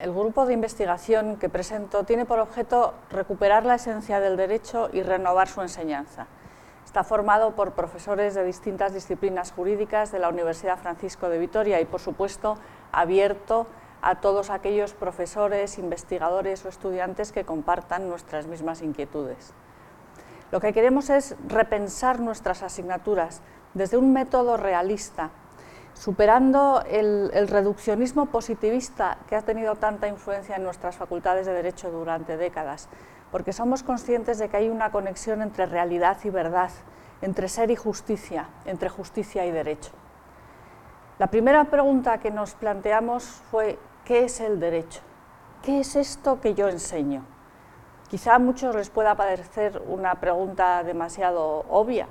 El grupo de investigación que presento tiene por objeto recuperar la esencia del derecho y renovar su enseñanza. Está formado por profesores de distintas disciplinas jurídicas de la Universidad Francisco de Vitoria y, por supuesto, abierto a todos aquellos profesores, investigadores o estudiantes que compartan nuestras mismas inquietudes. Lo que queremos es repensar nuestras asignaturas desde un método realista, superando el, reduccionismo positivista que ha tenido tanta influencia en nuestras facultades de Derecho durante décadas, porque somos conscientes de que hay una conexión entre realidad y verdad, entre ser y justicia, entre justicia y derecho. La primera pregunta que nos planteamos fue, ¿qué es el derecho? ¿Qué es esto que yo enseño? Quizá a muchos les pueda parecer una pregunta demasiado obvia,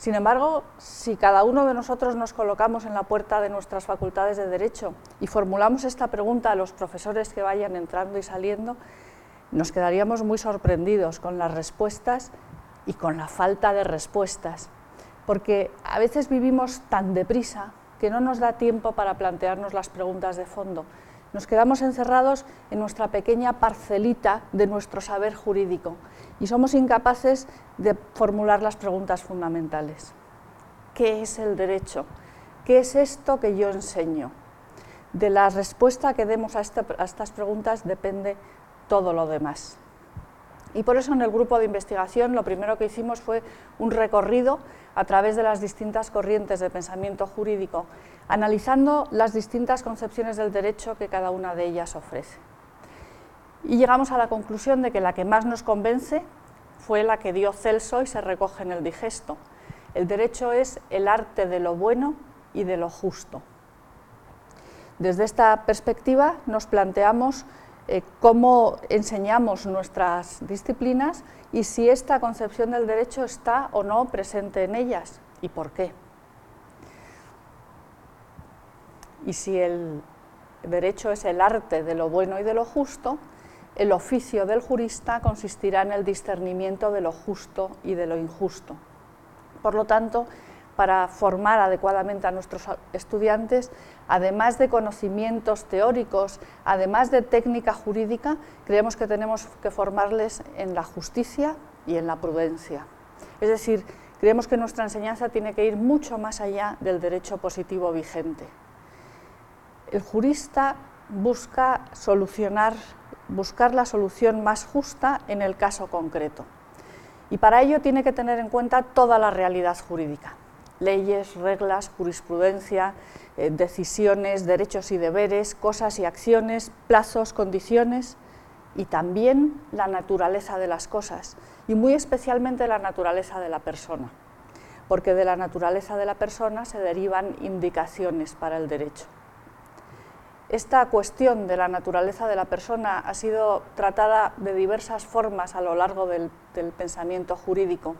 sin embargo, si cada uno de nosotros nos colocamos en la puerta de nuestras facultades de Derecho y formulamos esta pregunta a los profesores que vayan entrando y saliendo, nos quedaríamos muy sorprendidos con las respuestas y con la falta de respuestas, porque a veces vivimos tan deprisa que no nos da tiempo para plantearnos las preguntas de fondo. Nos quedamos encerrados en nuestra pequeña parcelita de nuestro saber jurídico y somos incapaces de formular las preguntas fundamentales. ¿Qué es el derecho? ¿Qué es esto que yo enseño? De la respuesta que demos a, estas preguntas depende todo lo demás. Y por eso en el grupo de investigación lo primero que hicimos fue un recorrido a través de las distintas corrientes de pensamiento jurídico, analizando las distintas concepciones del derecho que cada una de ellas ofrece. Y llegamos a la conclusión de que la que más nos convence fue la que dio Celso y se recoge en el digesto. El derecho es el arte de lo bueno y de lo justo. Desde esta perspectiva nos planteamos eh, cómo enseñamos nuestras disciplinas y si esta concepción del derecho está o no presente en ellas y por qué. Y si el derecho es el arte de lo bueno y de lo justo, el oficio del jurista consistirá en el discernimiento de lo justo y de lo injusto. Por lo tanto, para formar adecuadamente a nuestros estudiantes, además de conocimientos teóricos, además de técnica jurídica, creemos que tenemos que formarles en la justicia y en la prudencia. Es decir, creemos que nuestra enseñanza tiene que ir mucho más allá del derecho positivo vigente. El jurista busca solucionar, buscar la solución más justa en el caso concreto. Y para ello tiene que tener en cuenta toda la realidad jurídica leyes, reglas, jurisprudencia, eh, decisiones, derechos y deberes, cosas y acciones, plazos, condiciones y también la naturaleza de las cosas y muy especialmente la naturaleza de la persona, porque de la naturaleza de la persona se derivan indicaciones para el derecho. Esta cuestión de la naturaleza de la persona ha sido tratada de diversas formas a lo largo del, del pensamiento jurídico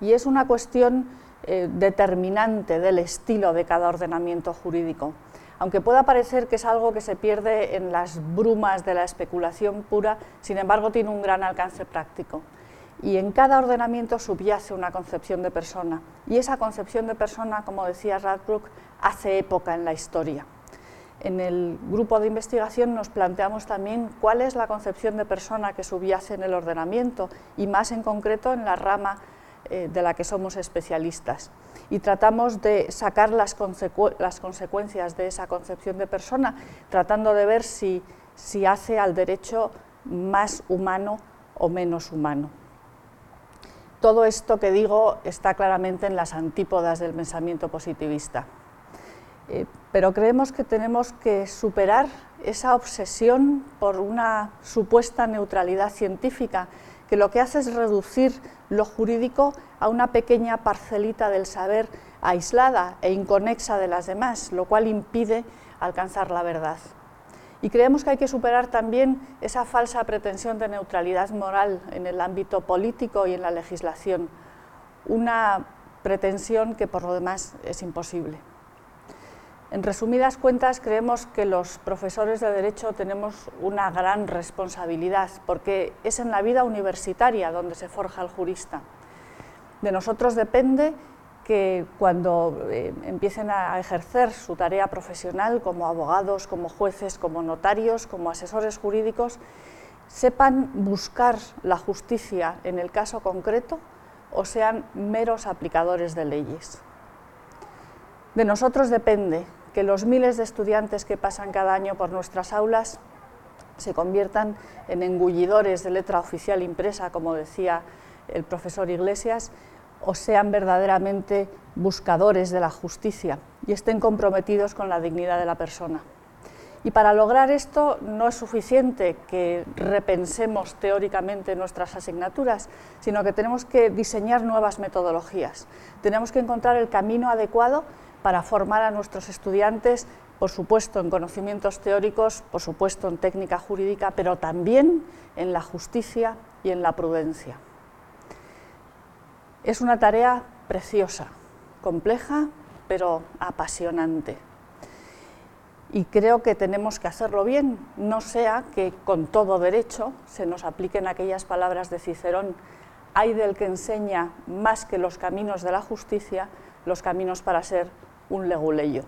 y es una cuestión eh, determinante del estilo de cada ordenamiento jurídico. Aunque pueda parecer que es algo que se pierde en las brumas de la especulación pura, sin embargo tiene un gran alcance práctico. Y en cada ordenamiento subyace una concepción de persona. Y esa concepción de persona, como decía Radbrook, hace época en la historia. En el grupo de investigación nos planteamos también cuál es la concepción de persona que subyace en el ordenamiento y más en concreto en la rama eh, de la que somos especialistas. Y tratamos de sacar las, consecuencias de esa concepción de persona, tratando de ver si, si hace al derecho más humano o menos humano. Todo esto que digo está claramente en las antípodas del pensamiento positivista. Eh, pero creemos que tenemos que superar esa obsesión por una supuesta neutralidad científica que lo que hace es reducir lo jurídico a una pequeña parcelita del saber aislada e inconexa de las demás, lo cual impide alcanzar la verdad. Y creemos que hay que superar también esa falsa pretensión de neutralidad moral en el ámbito político y en la legislación, una pretensión que por lo demás es imposible. En resumidas cuentas, creemos que los profesores de Derecho tenemos una gran responsabilidad, porque es en la vida universitaria donde se forja el jurista. De nosotros depende que cuando eh, empiecen a ejercer su tarea profesional como abogados, como jueces, como notarios, como asesores jurídicos, sepan buscar la justicia en el caso concreto o sean meros aplicadores de leyes. De nosotros depende que los miles de estudiantes que pasan cada año por nuestras aulas se conviertan en engullidores de letra oficial impresa, como decía el profesor Iglesias, o sean verdaderamente buscadores de la justicia y estén comprometidos con la dignidad de la persona. Y para lograr esto no es suficiente que repensemos teóricamente nuestras asignaturas, sino que tenemos que diseñar nuevas metodologías. Tenemos que encontrar el camino adecuado para formar a nuestros estudiantes, por supuesto en conocimientos teóricos, por supuesto en técnica jurídica, pero también en la justicia y en la prudencia. Es una tarea preciosa, compleja, pero apasionante. Y creo que tenemos que hacerlo bien, no sea que con todo derecho se nos apliquen aquellas palabras de Cicerón, hay del que enseña más que los caminos de la justicia, los caminos para ser un leguleyo.